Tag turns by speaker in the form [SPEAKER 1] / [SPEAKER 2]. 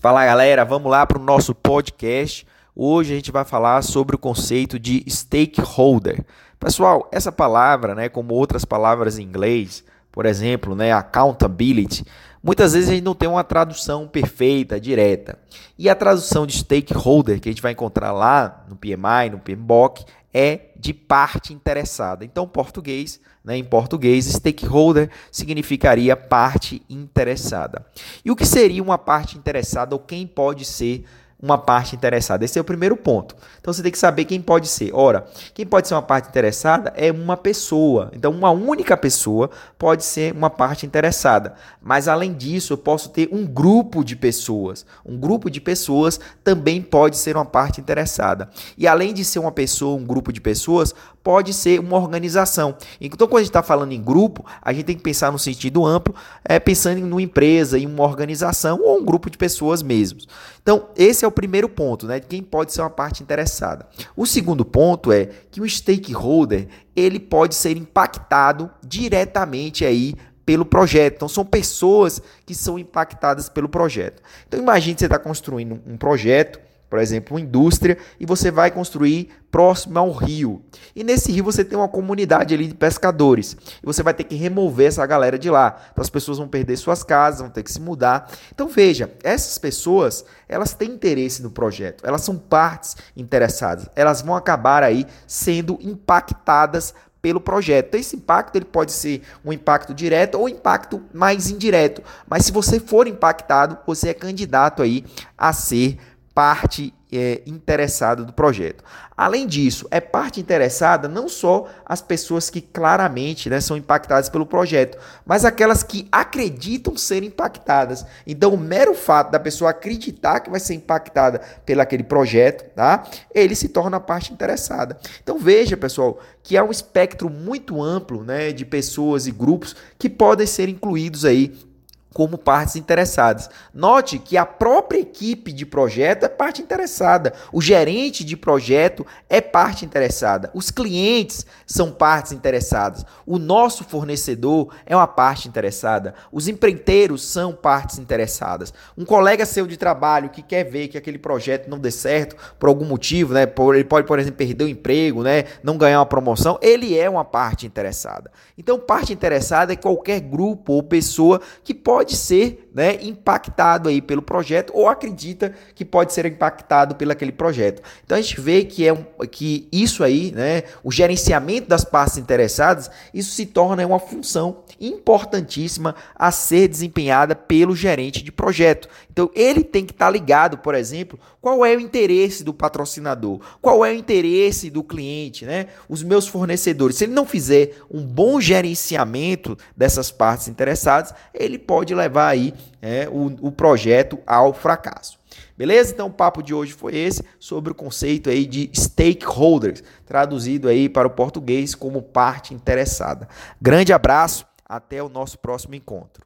[SPEAKER 1] Fala galera, vamos lá para o nosso podcast. Hoje a gente vai falar sobre o conceito de stakeholder. Pessoal, essa palavra, né, como outras palavras em inglês, por exemplo, né, accountability, muitas vezes a gente não tem uma tradução perfeita, direta. E a tradução de stakeholder que a gente vai encontrar lá no PMI, no PMBOK, é de parte interessada. Então, português, né, em português, stakeholder significaria parte interessada. E o que seria uma parte interessada ou quem pode ser uma parte interessada. Esse é o primeiro ponto. Então você tem que saber quem pode ser. Ora, quem pode ser uma parte interessada é uma pessoa. Então, uma única pessoa pode ser uma parte interessada. Mas além disso, eu posso ter um grupo de pessoas. Um grupo de pessoas também pode ser uma parte interessada. E além de ser uma pessoa, um grupo de pessoas, pode ser uma organização. Então, quando a gente está falando em grupo, a gente tem que pensar no sentido amplo, é, pensando em uma empresa, em uma organização ou um grupo de pessoas mesmos. Então, esse é o primeiro ponto, né? De quem pode ser uma parte interessada. O segundo ponto é que o stakeholder ele pode ser impactado diretamente aí pelo projeto. Então, são pessoas que são impactadas pelo projeto. Então, imagine que você está construindo um projeto por exemplo, uma indústria, e você vai construir próximo ao rio. E nesse rio você tem uma comunidade ali de pescadores. E você vai ter que remover essa galera de lá. Então as pessoas vão perder suas casas, vão ter que se mudar. Então veja, essas pessoas, elas têm interesse no projeto. Elas são partes interessadas. Elas vão acabar aí sendo impactadas pelo projeto. Esse impacto ele pode ser um impacto direto ou impacto mais indireto. Mas se você for impactado, você é candidato aí a ser parte é, interessada do projeto. Além disso, é parte interessada não só as pessoas que claramente né, são impactadas pelo projeto, mas aquelas que acreditam ser impactadas. Então, o mero fato da pessoa acreditar que vai ser impactada pelo aquele projeto, tá? ele se torna parte interessada. Então, veja, pessoal, que há um espectro muito amplo né, de pessoas e grupos que podem ser incluídos aí como partes interessadas. Note que a própria equipe de projeto é parte interessada, o gerente de projeto é parte interessada, os clientes são partes interessadas, o nosso fornecedor é uma parte interessada, os empreiteiros são partes interessadas. Um colega seu de trabalho que quer ver que aquele projeto não dê certo por algum motivo, né? Ele pode, por exemplo, perder o emprego, né? Não ganhar uma promoção, ele é uma parte interessada. Então, parte interessada é qualquer grupo ou pessoa que pode pode ser né, impactado aí pelo projeto ou acredita que pode ser impactado pelo aquele projeto. Então a gente vê que, é um, que isso aí, né, o gerenciamento das partes interessadas, isso se torna uma função importantíssima a ser desempenhada pelo gerente de projeto. Então ele tem que estar tá ligado, por exemplo, qual é o interesse do patrocinador, qual é o interesse do cliente, né? Os meus fornecedores. Se ele não fizer um bom gerenciamento dessas partes interessadas, ele pode levar aí é, o, o projeto ao fracasso. Beleza? Então o papo de hoje foi esse sobre o conceito aí de stakeholders, traduzido aí para o português como parte interessada. Grande abraço, até o nosso próximo encontro.